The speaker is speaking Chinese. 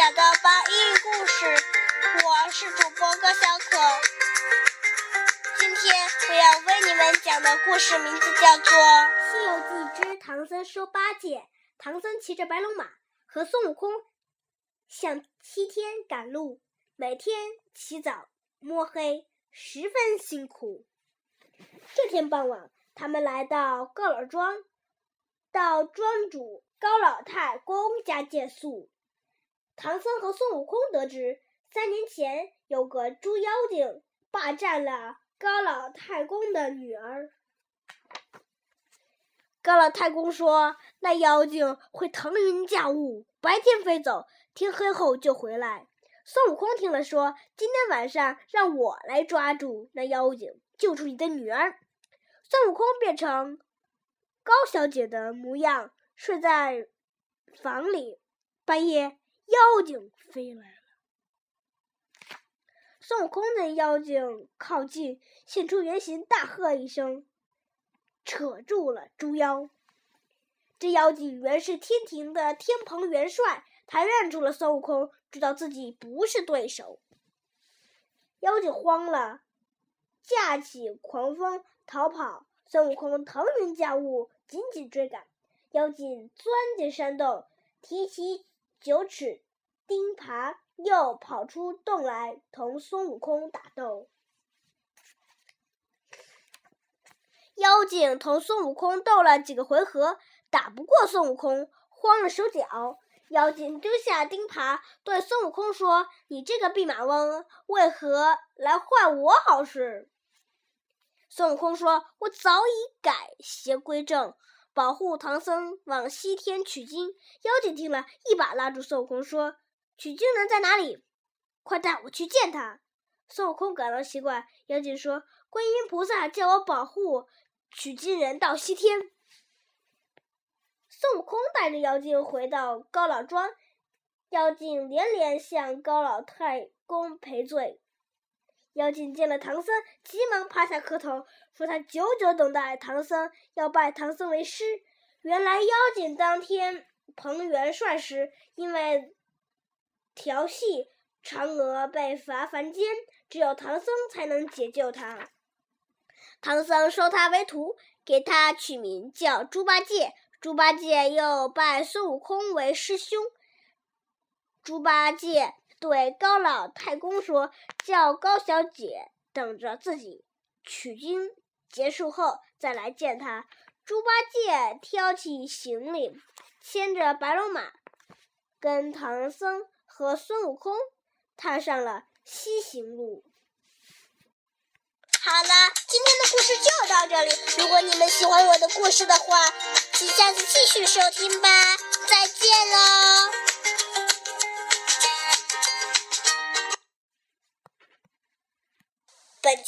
讲的八音故事，我是主播高小可。今天我要为你们讲的故事名字叫做《西游记之唐僧收八戒》。唐僧骑着白龙马，和孙悟空向西天赶路，每天起早摸黑，十分辛苦。这天傍晚，他们来到高老庄，到庄主高老太公家借宿。唐僧和孙悟空得知，三年前有个猪妖精霸占了高老太公的女儿。高老太公说：“那妖精会腾云驾雾，白天飞走，天黑后就回来。”孙悟空听了说：“今天晚上让我来抓住那妖精，救出你的女儿。”孙悟空变成高小姐的模样，睡在房里。半夜。妖精飞来了，孙悟空见妖精靠近，现出原形，大喝一声，扯住了猪妖。这妖精原是天庭的天蓬元帅，他认出了孙悟空，知道自己不是对手。妖精慌了，驾起狂风逃跑。孙悟空腾云驾雾，紧紧追赶。妖精钻进山洞，提起。九齿钉耙又跑出洞来，同孙悟空打斗。妖精同孙悟空斗了几个回合，打不过孙悟空，慌了手脚。妖精丢下钉耙，对孙悟空说：“你这个弼马温，为何来坏我好事？”孙悟空说：“我早已改邪归正。”保护唐僧往西天取经，妖精听了一把拉住孙悟空，说：“取经人在哪里？快带我去见他。”孙悟空感到奇怪，妖精说：“观音菩萨叫我保护取经人到西天。”孙悟空带着妖精回到高老庄，妖精连连向高老太公赔罪。妖精见了唐僧，急忙趴下磕头，说他久久等待唐僧，要拜唐僧为师。原来妖精当天彭元帅时，因为调戏嫦娥被罚凡间，只有唐僧才能解救他。唐僧收他为徒，给他取名叫猪八戒。猪八戒又拜孙悟空为师兄。猪八戒。对高老太公说：“叫高小姐等着自己取经结束后再来见他。”猪八戒挑起行李，牵着白龙马，跟唐僧和孙悟空踏上了西行路。好了，今天的故事就到这里。如果你们喜欢我的故事的话，请下次继续收听吧。再见喽！